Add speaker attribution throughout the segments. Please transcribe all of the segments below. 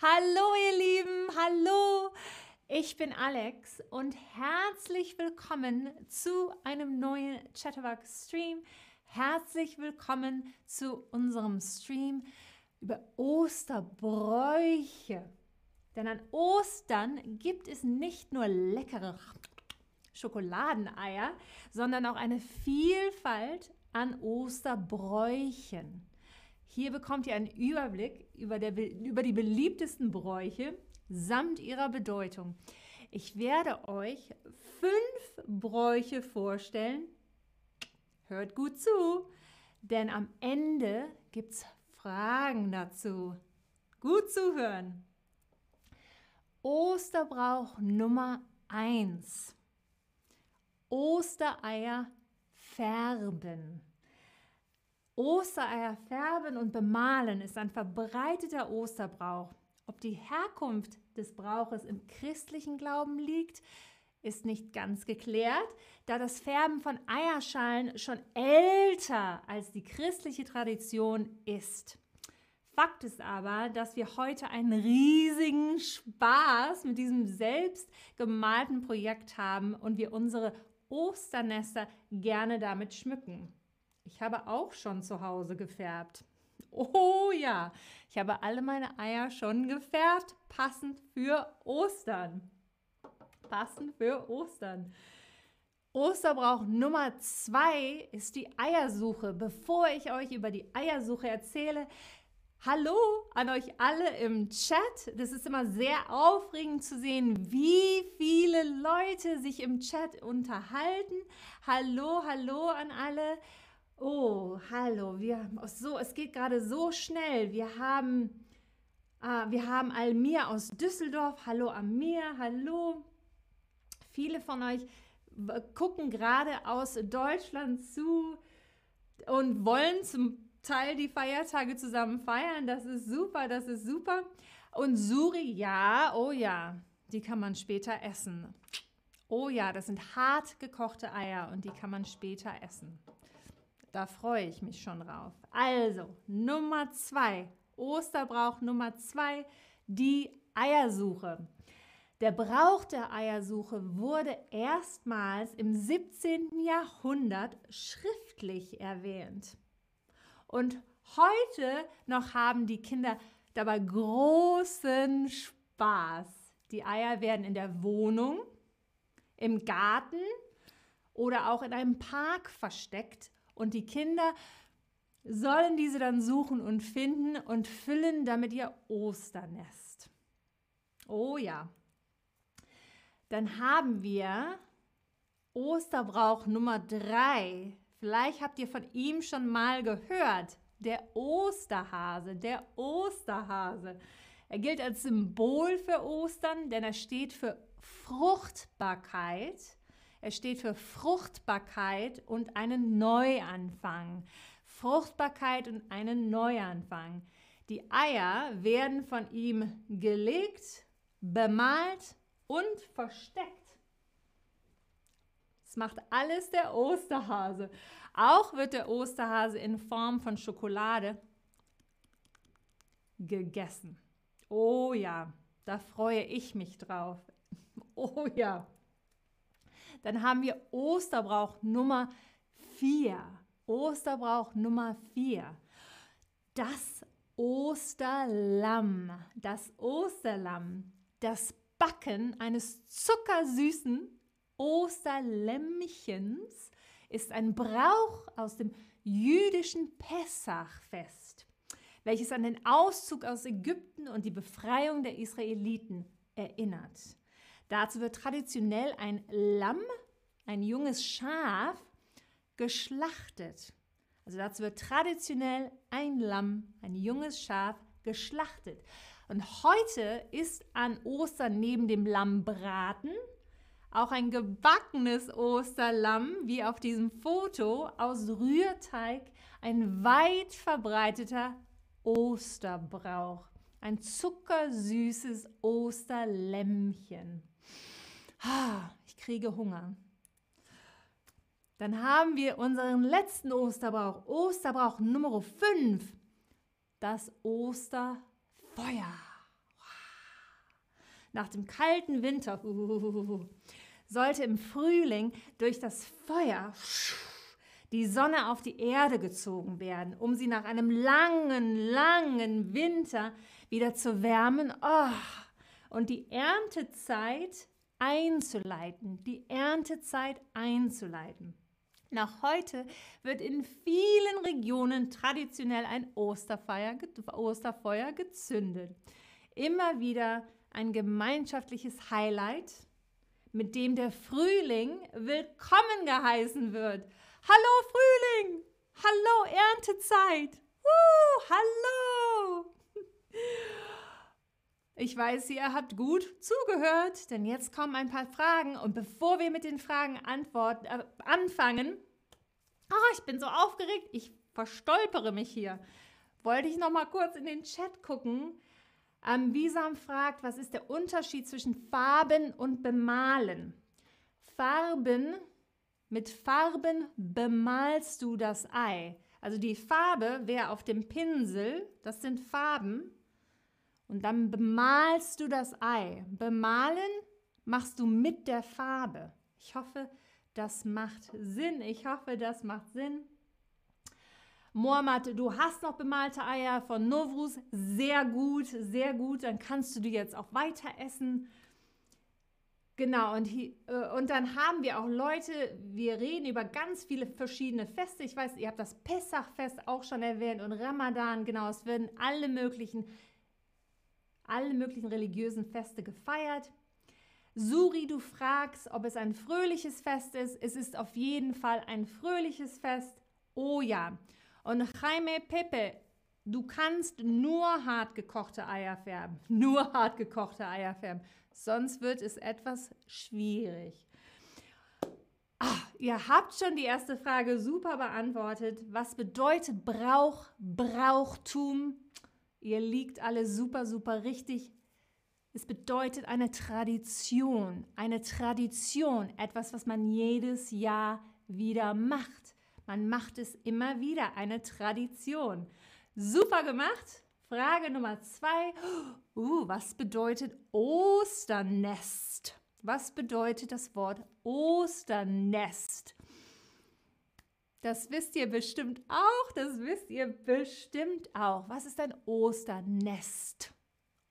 Speaker 1: Hallo ihr Lieben, hallo. Ich bin Alex und herzlich willkommen zu einem neuen Chatterbox Stream. Herzlich willkommen zu unserem Stream über Osterbräuche. Denn an Ostern gibt es nicht nur leckere Schokoladeneier, sondern auch eine Vielfalt an Osterbräuchen. Hier bekommt ihr einen Überblick über, der, über die beliebtesten Bräuche samt ihrer Bedeutung. Ich werde euch fünf Bräuche vorstellen. Hört gut zu, denn am Ende gibt es Fragen dazu. Gut zuhören. Osterbrauch Nummer 1. Ostereier färben. Ostereier färben und bemalen ist ein verbreiteter Osterbrauch. Ob die Herkunft des Brauches im christlichen Glauben liegt, ist nicht ganz geklärt, da das Färben von Eierschalen schon älter als die christliche Tradition ist. Fakt ist aber, dass wir heute einen riesigen Spaß mit diesem selbst gemalten Projekt haben und wir unsere Osternester gerne damit schmücken. Ich habe auch schon zu Hause gefärbt. Oh ja, ich habe alle meine Eier schon gefärbt, passend für Ostern. Passend für Ostern. Osterbrauch Nummer zwei ist die Eiersuche. Bevor ich euch über die Eiersuche erzähle, Hallo an euch alle im Chat. Das ist immer sehr aufregend zu sehen, wie viele Leute sich im Chat unterhalten. Hallo, hallo an alle. Oh, hallo. Wir, so, es geht gerade so schnell. Wir haben, äh, wir haben Almir aus Düsseldorf. Hallo Amir, hallo. Viele von euch gucken gerade aus Deutschland zu und wollen zum Teil die Feiertage zusammen feiern. Das ist super, das ist super. Und Suri, ja, oh ja, die kann man später essen. Oh ja, das sind hart gekochte Eier und die kann man später essen. Da freue ich mich schon drauf. Also, Nummer zwei, Osterbrauch Nummer zwei, die Eiersuche. Der Brauch der Eiersuche wurde erstmals im 17. Jahrhundert schriftlich erwähnt. Und heute noch haben die Kinder dabei großen Spaß. Die Eier werden in der Wohnung, im Garten oder auch in einem Park versteckt und die Kinder sollen diese dann suchen und finden und füllen damit ihr Osternest. Oh ja. Dann haben wir Osterbrauch Nummer drei. Vielleicht habt ihr von ihm schon mal gehört. Der Osterhase, der Osterhase. Er gilt als Symbol für Ostern, denn er steht für Fruchtbarkeit er steht für Fruchtbarkeit und einen Neuanfang. Fruchtbarkeit und einen Neuanfang. Die Eier werden von ihm gelegt, bemalt und versteckt. Das macht alles der Osterhase. Auch wird der Osterhase in Form von Schokolade gegessen. Oh ja, da freue ich mich drauf. Oh ja. Dann haben wir Osterbrauch Nummer 4. Osterbrauch Nummer 4. Das Osterlamm. Das Osterlamm. Das Backen eines zuckersüßen Osterlämmchens ist ein Brauch aus dem jüdischen Pessachfest, welches an den Auszug aus Ägypten und die Befreiung der Israeliten erinnert. Dazu wird traditionell ein Lamm, ein junges Schaf, geschlachtet. Also dazu wird traditionell ein Lamm, ein junges Schaf, geschlachtet. Und heute ist an Ostern neben dem Lammbraten auch ein gebackenes Osterlamm, wie auf diesem Foto, aus Rührteig, ein weit verbreiteter Osterbrauch. Ein zuckersüßes Osterlämmchen. Ich kriege Hunger. Dann haben wir unseren letzten Osterbrauch, Osterbrauch Nummer 5, das Osterfeuer. nach dem kalten Winter sollte im Frühling durch das Feuer die Sonne auf die Erde gezogen werden, um sie nach einem langen, langen Winter wieder zu wärmen. Oh, und die Erntezeit einzuleiten, die Erntezeit einzuleiten. Nach heute wird in vielen Regionen traditionell ein Osterfeuer, gezündet. Immer wieder ein gemeinschaftliches Highlight, mit dem der Frühling willkommen geheißen wird. Hallo Frühling! Hallo Erntezeit! Uh, hallo! Ich weiß, ihr habt gut zugehört, denn jetzt kommen ein paar Fragen. Und bevor wir mit den Fragen antworten, äh, anfangen, oh, ich bin so aufgeregt, ich verstolpere mich hier, wollte ich noch mal kurz in den Chat gucken. Ähm, Wisam fragt, was ist der Unterschied zwischen Farben und Bemalen? Farben, mit Farben bemalst du das Ei. Also die Farbe wäre auf dem Pinsel, das sind Farben. Und dann bemalst du das Ei. Bemalen machst du mit der Farbe. Ich hoffe, das macht Sinn. Ich hoffe, das macht Sinn. Mohammad, du hast noch bemalte Eier von Novruz. Sehr gut, sehr gut. Dann kannst du die jetzt auch weiter essen. Genau, und, äh, und dann haben wir auch Leute, wir reden über ganz viele verschiedene Feste. Ich weiß, ihr habt das Pessachfest auch schon erwähnt und Ramadan, genau, es werden alle möglichen alle möglichen religiösen Feste gefeiert. Suri, du fragst, ob es ein fröhliches Fest ist. Es ist auf jeden Fall ein fröhliches Fest. Oh ja. Und Jaime Pepe, du kannst nur hart gekochte Eier färben. Nur hart gekochte Eier färben. Sonst wird es etwas schwierig. Ach, ihr habt schon die erste Frage super beantwortet. Was bedeutet Brauch, Brauchtum? Ihr liegt alle super, super richtig. Es bedeutet eine Tradition, eine Tradition, etwas, was man jedes Jahr wieder macht. Man macht es immer wieder, eine Tradition. Super gemacht. Frage Nummer zwei. Uh, was bedeutet Osternest? Was bedeutet das Wort Osternest? Das wisst ihr bestimmt auch, das wisst ihr bestimmt auch. Was ist ein Osternest?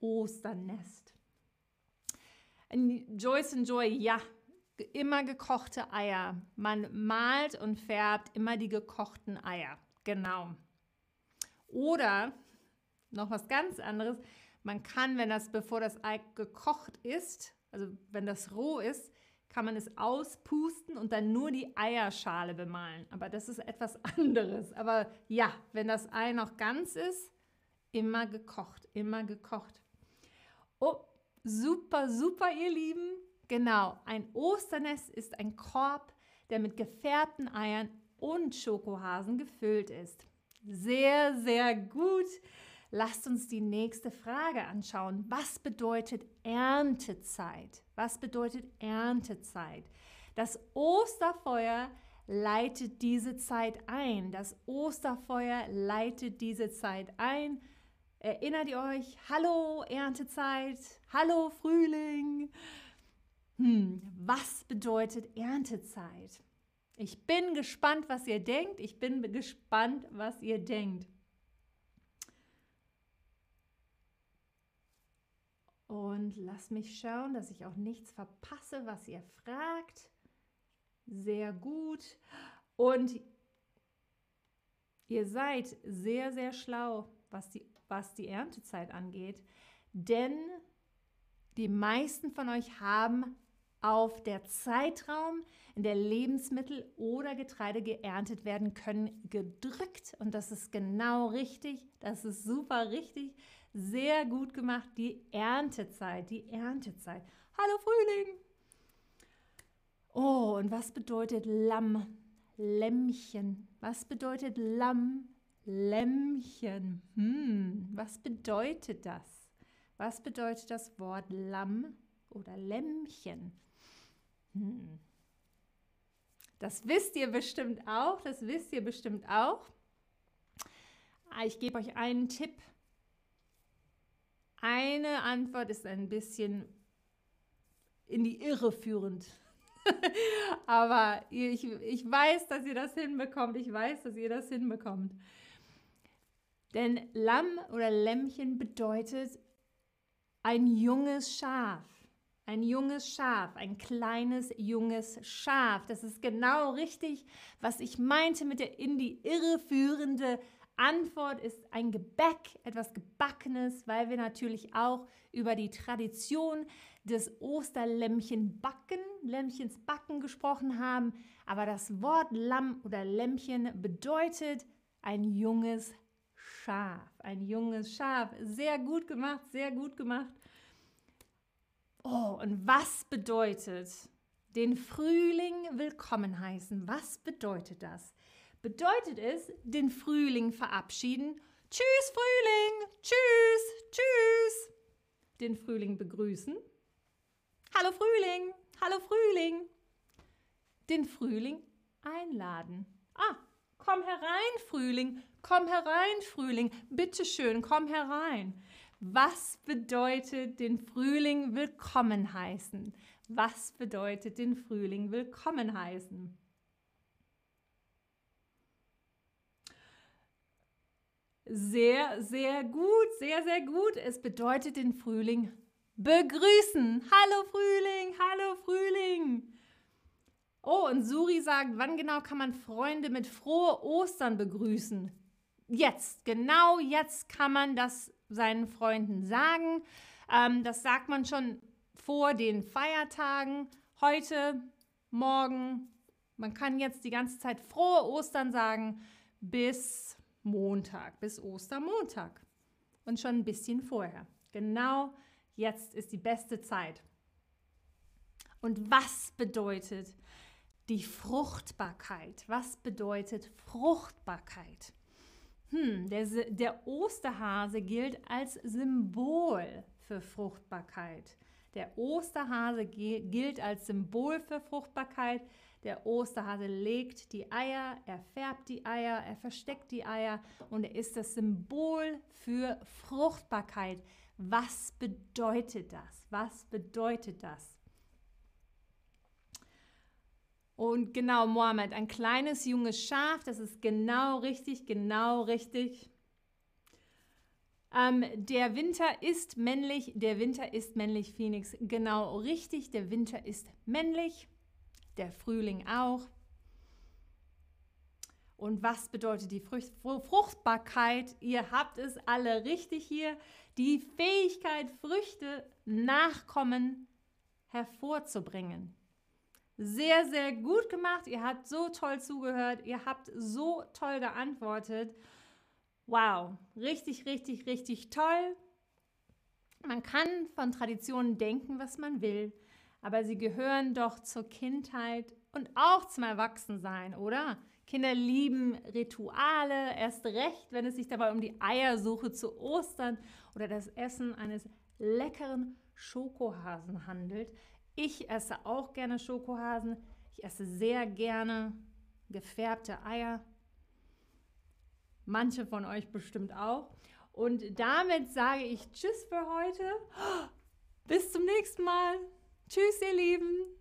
Speaker 1: Osternest. Joyce and Joy, ja, immer gekochte Eier. Man malt und färbt immer die gekochten Eier. Genau. Oder noch was ganz anderes. Man kann, wenn das, bevor das Ei gekocht ist, also wenn das roh ist, kann man es auspusten und dann nur die Eierschale bemalen. Aber das ist etwas anderes. Aber ja, wenn das Ei noch ganz ist, immer gekocht, immer gekocht. Oh, super, super, ihr Lieben. Genau, ein Osternest ist ein Korb, der mit gefärbten Eiern und Schokohasen gefüllt ist. Sehr, sehr gut. Lasst uns die nächste Frage anschauen. Was bedeutet Erntezeit? Was bedeutet Erntezeit? Das Osterfeuer leitet diese Zeit ein. Das Osterfeuer leitet diese Zeit ein. Erinnert ihr euch? Hallo Erntezeit, hallo Frühling. Hm, was bedeutet Erntezeit? Ich bin gespannt, was ihr denkt. Ich bin gespannt, was ihr denkt. Und lass mich schauen, dass ich auch nichts verpasse, was ihr fragt. Sehr gut. Und ihr seid sehr, sehr schlau, was die, was die Erntezeit angeht. Denn die meisten von euch haben auf der Zeitraum, in der Lebensmittel oder Getreide geerntet werden können, gedrückt. Und das ist genau richtig. Das ist super richtig. Sehr gut gemacht, die Erntezeit, die Erntezeit. Hallo Frühling! Oh, und was bedeutet Lamm? Lämmchen. Was bedeutet Lamm? Lämmchen. Hm, was bedeutet das? Was bedeutet das Wort Lamm oder Lämmchen? Hm. Das wisst ihr bestimmt auch, das wisst ihr bestimmt auch. Ah, ich gebe euch einen Tipp. Eine Antwort ist ein bisschen in die Irre führend. Aber ich, ich weiß, dass ihr das hinbekommt. Ich weiß, dass ihr das hinbekommt. Denn Lamm oder Lämmchen bedeutet ein junges Schaf. Ein junges Schaf, ein kleines junges Schaf. Das ist genau richtig, was ich meinte mit der in die Irre führende Antwort ist ein Gebäck, etwas Gebackenes, weil wir natürlich auch über die Tradition des Osterlämmchenbacken, Lämmchens Backen gesprochen haben. Aber das Wort Lamm oder Lämmchen bedeutet ein junges Schaf. Ein junges Schaf. Sehr gut gemacht, sehr gut gemacht. Oh, und was bedeutet den Frühling willkommen heißen? Was bedeutet das? Bedeutet es den Frühling verabschieden. Tschüss Frühling, tschüss, tschüss. Den Frühling begrüßen. Hallo Frühling, hallo Frühling. Den Frühling einladen. Ah, komm herein Frühling, komm herein Frühling, bitte schön, komm herein. Was bedeutet den Frühling willkommen heißen? Was bedeutet den Frühling willkommen heißen? Sehr, sehr gut, sehr, sehr gut. Es bedeutet den Frühling begrüßen. Hallo Frühling, hallo Frühling. Oh, und Suri sagt, wann genau kann man Freunde mit frohe Ostern begrüßen? Jetzt, genau jetzt kann man das seinen Freunden sagen. Ähm, das sagt man schon vor den Feiertagen. Heute, morgen. Man kann jetzt die ganze Zeit frohe Ostern sagen bis Montag bis Ostermontag und schon ein bisschen vorher. Genau jetzt ist die beste Zeit. Und was bedeutet die Fruchtbarkeit? Was bedeutet Fruchtbarkeit? Hm, der, der Osterhase gilt als Symbol für Fruchtbarkeit. Der Osterhase gilt als Symbol für Fruchtbarkeit. Der Osterhase legt die Eier, er färbt die Eier, er versteckt die Eier und er ist das Symbol für Fruchtbarkeit. Was bedeutet das? Was bedeutet das? Und genau, Mohammed, ein kleines junges Schaf, das ist genau richtig, genau richtig. Ähm, der Winter ist männlich, der Winter ist männlich, Phoenix. Genau richtig, der Winter ist männlich der Frühling auch. Und was bedeutet die Fruchtbarkeit? Ihr habt es alle richtig hier. Die Fähigkeit, Früchte, Nachkommen hervorzubringen. Sehr, sehr gut gemacht. Ihr habt so toll zugehört. Ihr habt so toll geantwortet. Wow, richtig, richtig, richtig toll. Man kann von Traditionen denken, was man will aber sie gehören doch zur Kindheit und auch zum Erwachsensein, oder? Kinder lieben Rituale, erst recht, wenn es sich dabei um die Eiersuche zu Ostern oder das Essen eines leckeren Schokohasen handelt. Ich esse auch gerne Schokohasen. Ich esse sehr gerne gefärbte Eier. Manche von euch bestimmt auch. Und damit sage ich Tschüss für heute. Bis zum nächsten Mal. Tschüss, ihr Lieben.